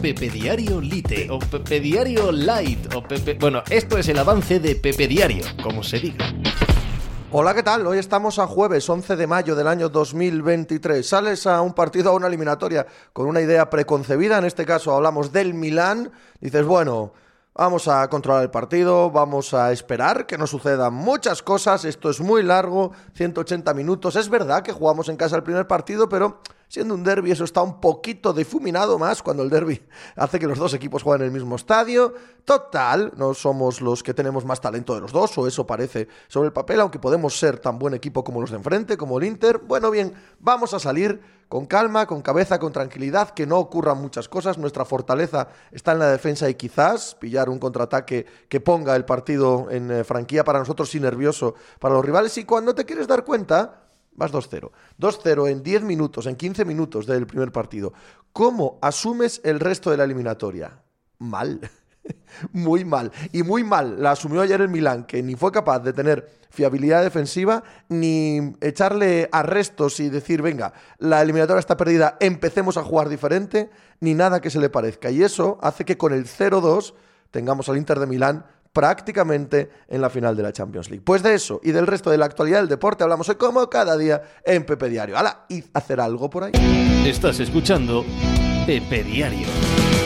Pepe Diario Lite o Pepe Diario Light o Pepe... Bueno, esto es el avance de Pepe Diario, como se diga. Hola, ¿qué tal? Hoy estamos a jueves 11 de mayo del año 2023. Sales a un partido, a una eliminatoria con una idea preconcebida, en este caso hablamos del Milán, dices, bueno, vamos a controlar el partido, vamos a esperar que no sucedan muchas cosas, esto es muy largo, 180 minutos, es verdad que jugamos en casa el primer partido, pero siendo un derby eso está un poquito difuminado más cuando el derby hace que los dos equipos jueguen en el mismo estadio. Total, no somos los que tenemos más talento de los dos, o eso parece sobre el papel, aunque podemos ser tan buen equipo como los de enfrente, como el Inter. Bueno, bien, vamos a salir con calma, con cabeza, con tranquilidad, que no ocurran muchas cosas. Nuestra fortaleza está en la defensa y quizás pillar un contraataque que ponga el partido en eh, franquía para nosotros y nervioso para los rivales. Y cuando te quieres dar cuenta, Vas 2-0. 2-0 en 10 minutos, en 15 minutos del primer partido. ¿Cómo asumes el resto de la eliminatoria? Mal. muy mal. Y muy mal la asumió ayer el Milán, que ni fue capaz de tener fiabilidad defensiva, ni echarle arrestos y decir, venga, la eliminatoria está perdida, empecemos a jugar diferente, ni nada que se le parezca. Y eso hace que con el 0-2 tengamos al Inter de Milán prácticamente en la final de la Champions League. Pues de eso y del resto de la actualidad del deporte hablamos hoy como cada día en Pepe Diario. ¡Hala! Y hacer algo por ahí. Estás escuchando Pepe Diario.